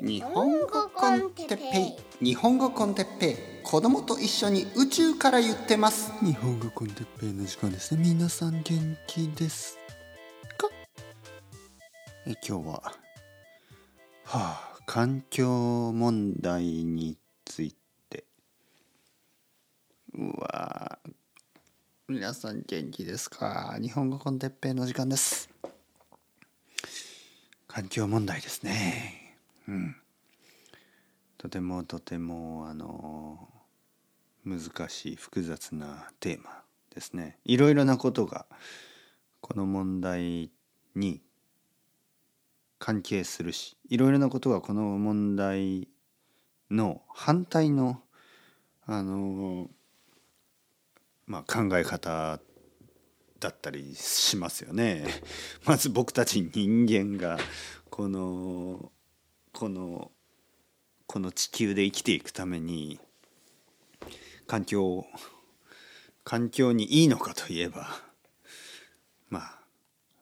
日本語コンテッペイ。日本語コンテッペイ。子供と一緒に宇宙から言ってます。日本語コンテッペイの時間ですね。皆さん元気ですか？え今日ははあ環境問題について。うわ皆さん元気ですか？日本語コンテッペイの時間です。環境問題ですねうんとてもとてもあの難しい複雑なテーマですねいろいろなことがこの問題に関係するしいろいろなことがこの問題の反対のあのまあ考え方だったりしますよね。まず僕たち人間がこのこのこの地球で生きていくために環境環境にいいのかといえばまあ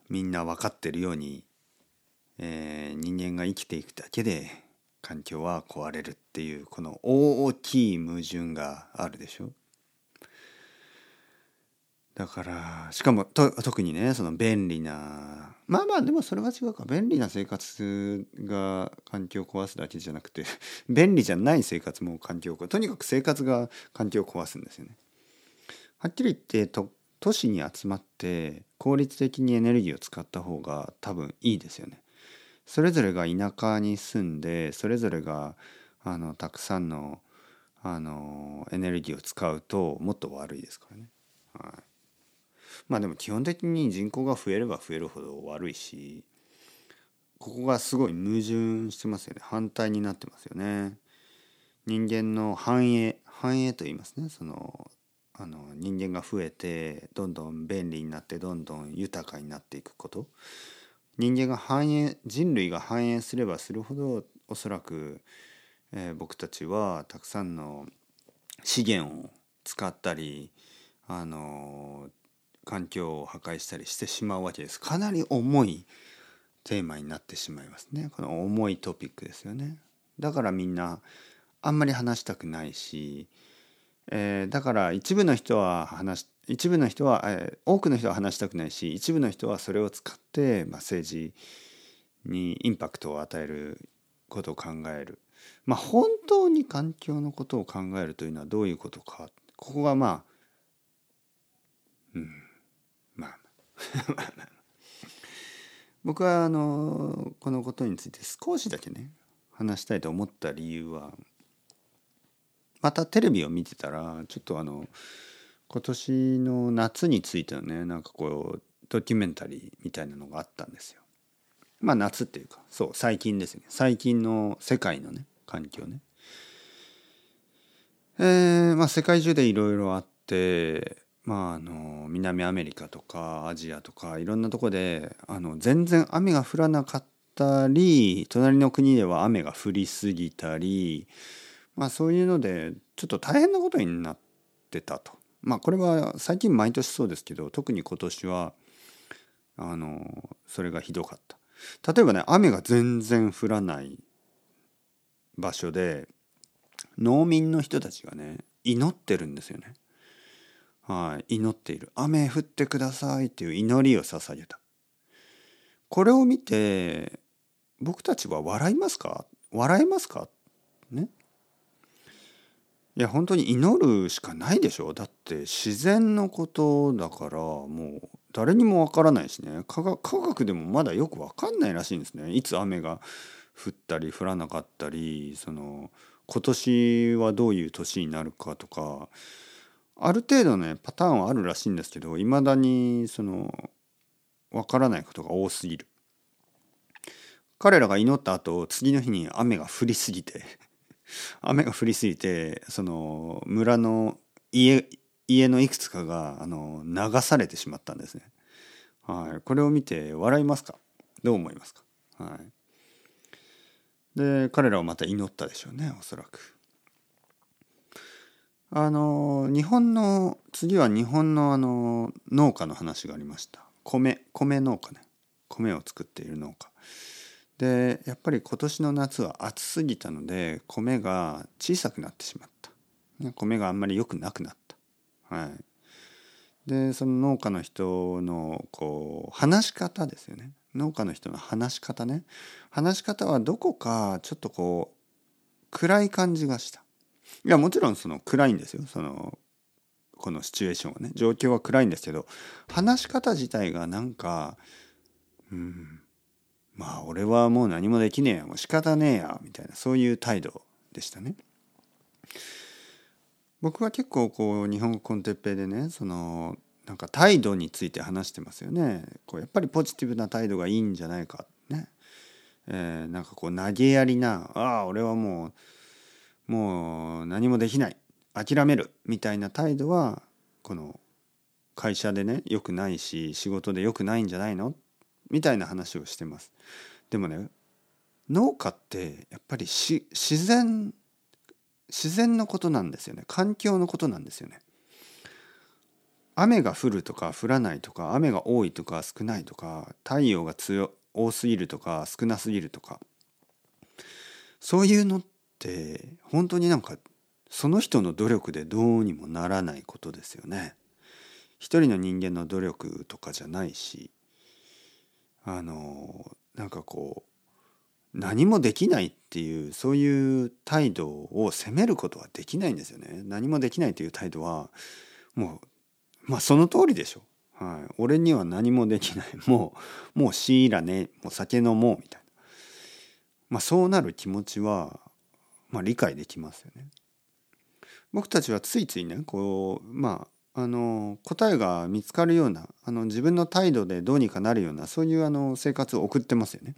みんな分かってるように、えー、人間が生きていくだけで環境は壊れるっていうこの大きい矛盾があるでしょ？だからしかも特にねその便利なまあまあでもそれは違うか便利な生活が環境を壊すだけじゃなくて 便利じゃない生活も環境を壊すとにかく生活が環境を壊すんですよね。はっきり言ってと都市に集まって効率的にエネルギーを使った方が多分いいですよね。それぞれが田舎に住んでそれぞれがあのたくさんのあのエネルギーを使うともっと悪いですからね。はいまあでも基本的に人口が増えれば増えるほど悪いしここがすごい矛盾してますよね。反対になってますよね。人間の繁栄繁栄と言いますね。そのあの人間が増えてどんどん便利になってどんどん豊かになっていくこと。人間が繁栄人類が繁栄すればするほどおそらく、えー、僕たちはたくさんの資源を使ったりあの環境を破壊したりしてしまうわけです。かなり重いテーマになってしまいますね。この重いトピックですよね。だからみんなあんまり話したくないし、えー、だから一部の人は話一部の人は、えー、多くの人は話したくないし一部の人はそれを使って、まあ、政治にインパクトを与えることを考える。まあ本当に環境のことを考えるというのはどういうことか。ここがまあうん 僕はあのこのことについて少しだけね話したいと思った理由はまたテレビを見てたらちょっとあの今年の夏についてのねなんかこうドキュメンタリーみたいなのがあったんですよ。まあ夏っていうかそう最近ですね最近の世界のね環境ね。えー、まあ世界中でいろいろあってまあ、あの南アメリカとかアジアとかいろんなとこであの全然雨が降らなかったり隣の国では雨が降りすぎたり、まあ、そういうのでちょっと大変なことになってたと。まあこれは最近毎年そうですけど特に今年はあのそれがひどかった。例えばね雨が全然降らない場所で農民の人たちがね祈ってるんですよね。はい、祈っている。雨降ってくださいっていう祈りを捧げた。これを見て僕たちは笑いますか？笑えますか？ね。いや本当に祈るしかないでしょ。だって自然のことだからもう誰にもわからないしね。科学でもまだよくわかんないらしいんですね。いつ雨が降ったり降らなかったりその今年はどういう年になるかとかある程度ねパターンはあるらしいんですけどいまだにその分からないことが多すぎる。彼らが祈った後次の日に雨が降りすぎて 雨が降りすぎてその村の家家のいくつかがあの流されてしまったんですね。はい、これを見て笑いますか？どう思いますか、はい、で彼らはまた祈ったでしょうねおそらく。あの日本の次は日本のあの農家の話がありました。米米農家ね。米を作っている農家。でやっぱり今年の夏は暑すぎたので米が小さくなってしまった、ね、米があんまり良くなくなった。はい。でその農家の人のこう話し方ですよね。農家の人の話し方ね。話し方はどこかちょっとこう暗い感じがした。いやもちろんその暗いんですよそのこのシチュエーションはね状況は暗いんですけど話し方自体がなんかうんまあ俺はもう何もできねえやもう仕方ねえやみたいなそういう態度でしたね。僕は結構こう日本語コンテッペイでねそのなんか態度について話してますよね。こうやっぱりポジティブな態度がいいんじゃないかね。えー、なんかこう投げやりな「ああ俺はもうもう何もできない諦める」みたいな態度はこの会社でね良くないし仕事で良くないんじゃないの？みたいな話をしてます。でもね農家ってやっぱり自然自然のことなんですよね環境のことなんですよね。雨が降るとか降らないとか雨が多いとか少ないとか太陽が強多すぎるとか少なすぎるとかそういうのって本当になんかその人の努力でどうにもならないことですよね。一人の人間の努力とかじゃないしあのなんかこう何もできないっていうそういう態度を責めることはできないんですよね。何もできないという態度はもうまあその通りでしょ。はい、俺には何もできない もうもうシーラねもう酒飲もうみたいな、まあ、そうなる気持ちは、まあ、理解できますよね。僕たちはついついねこうまああの答えが見つかるようなあの自分の態度でどうにかなるようなそういうあの生活を送ってますよね。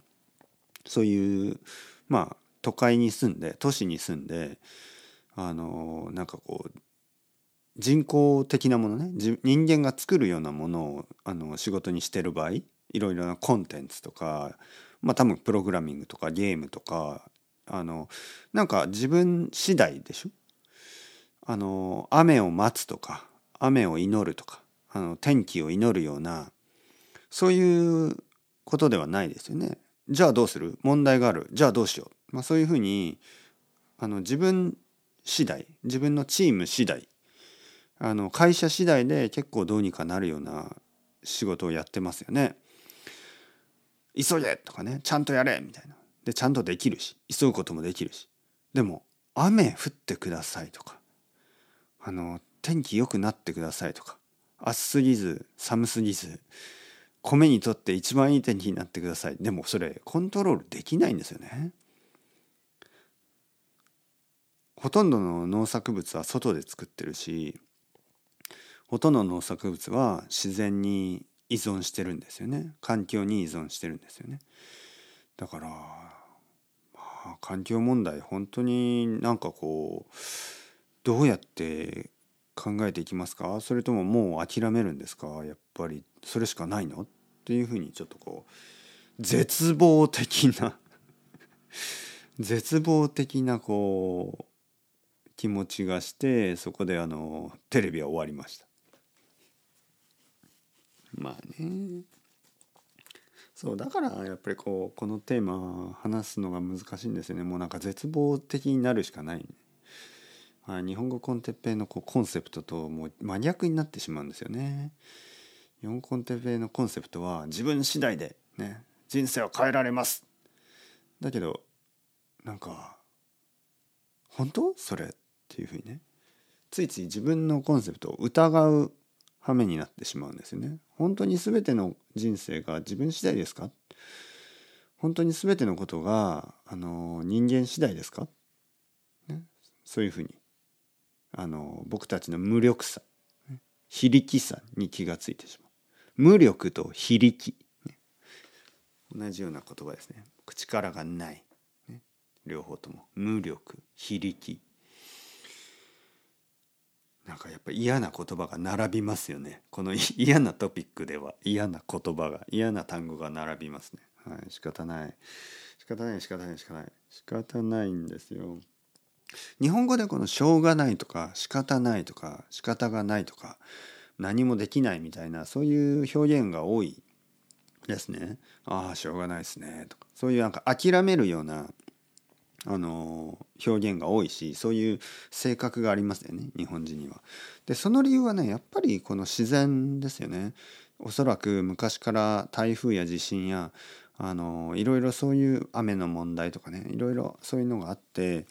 そういうまあ都会に住んで都市に住んであのなんかこう人工的なものね人間が作るようなものをあの仕事にしてる場合いろいろなコンテンツとかまあ多分プログラミングとかゲームとかあのなんか自分次第でしょ？あの雨を待つとか雨を祈るとかあの天気を祈るようなそういうことではないですよね。じゃあどうする？問題があるじゃあどうしよう、まあ、そういうふうにあの自分次第自分のチーム次第あの会社次第で結構どうにかなるような仕事をやってますよね。急げとかねちゃんとやれみたいな。でちゃんとできるし急ぐこともできるし。でも雨降ってくださいとかあの天気良くなってくださいとか暑すぎず寒すぎず米にとって一番いい天気になってください。でもそれコントロールできないんですよね。ほとんどの農作物は外で作ってるしほとんどの農作物は自然に依存してるんですよね。環境に依存してるんですよね。だから、環境問題本当になんかこうどうやって考えていきますか？それとももう諦めるんですか？やっぱりそれしかないの？っていうふうにちょっとこう絶望的な 絶望的なこう気持ちがしてそこであのテレビは終わりました。まあね。そうだからやっぱりこうこのテーマ話すのが難しいんですよね。もうなんか絶望的になるしかない、はい、日本語コンテッペイのこうコンセプトともう真逆になってしまうんですよね。日本コンテッペイのコンセプトは自分次第でね人生を変えられます。だけどなんか本当それっていうふうにねついつい自分のコンセプトを疑う羽目になってしまうんですよね。本当に全ての人生が自分次第ですか？本当に全てのことがあの人間次第ですか、ね、そういうふうにあの僕たちの無力さ非力さに気がついてしまう。無力と非力、ね、同じような言葉ですね。力がない、ね、両方とも無力非力なんかやっぱ嫌な言葉が並びますよね。この嫌なトピックでは嫌な言葉が嫌な単語が並びますね。はい仕方ない。仕方ない仕方ない仕方ない。仕方ないんですよ。日本語でこのしょうがないとか仕方ないとか仕方がないとか何もできないみたいなそういう表現が多いですね。ああしょうがないですね。とか。そういうなんか諦めるようなあの表現が多いしそういう性格がありますよね日本人には。でその理由はねやっぱりこの自然ですよね。おそらく昔から台風や地震やあのいろいろそういう雨の問題とかねいろいろそういうのがあって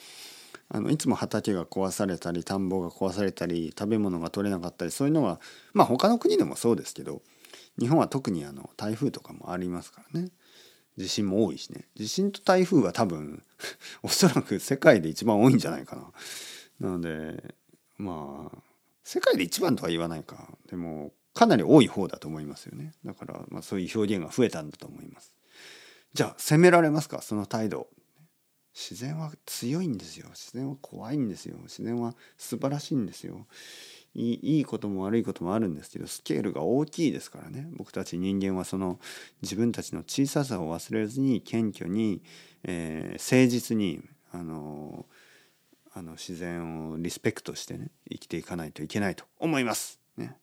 あのいつも畑が壊されたり田んぼが壊されたり食べ物が取れなかったりそういうのはまあ他の国でもそうですけど日本は特にあの台風とかもありますからね地震も多いしね。地震と台風は多分 おそらく世界で一番多いんじゃないかな。なのでまあ世界で一番とは言わないか。でもかなり多い方だと思いますよね。だからまあそういう表現が増えたんだと思います。じゃあ責められますか？その態度。自然は強いんですよ。自然は怖いんですよ。自然は素晴らしいんですよ。いいことも悪いこともあるんですけどスケールが大きいですからね僕たち人間はその自分たちの小ささを忘れずに謙虚に、えー、誠実にあのあの自然をリスペクトしてね生きていかないといけないと思います。ね、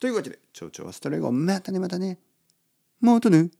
というわけで「蝶々はストレゴまたねまたねまたね」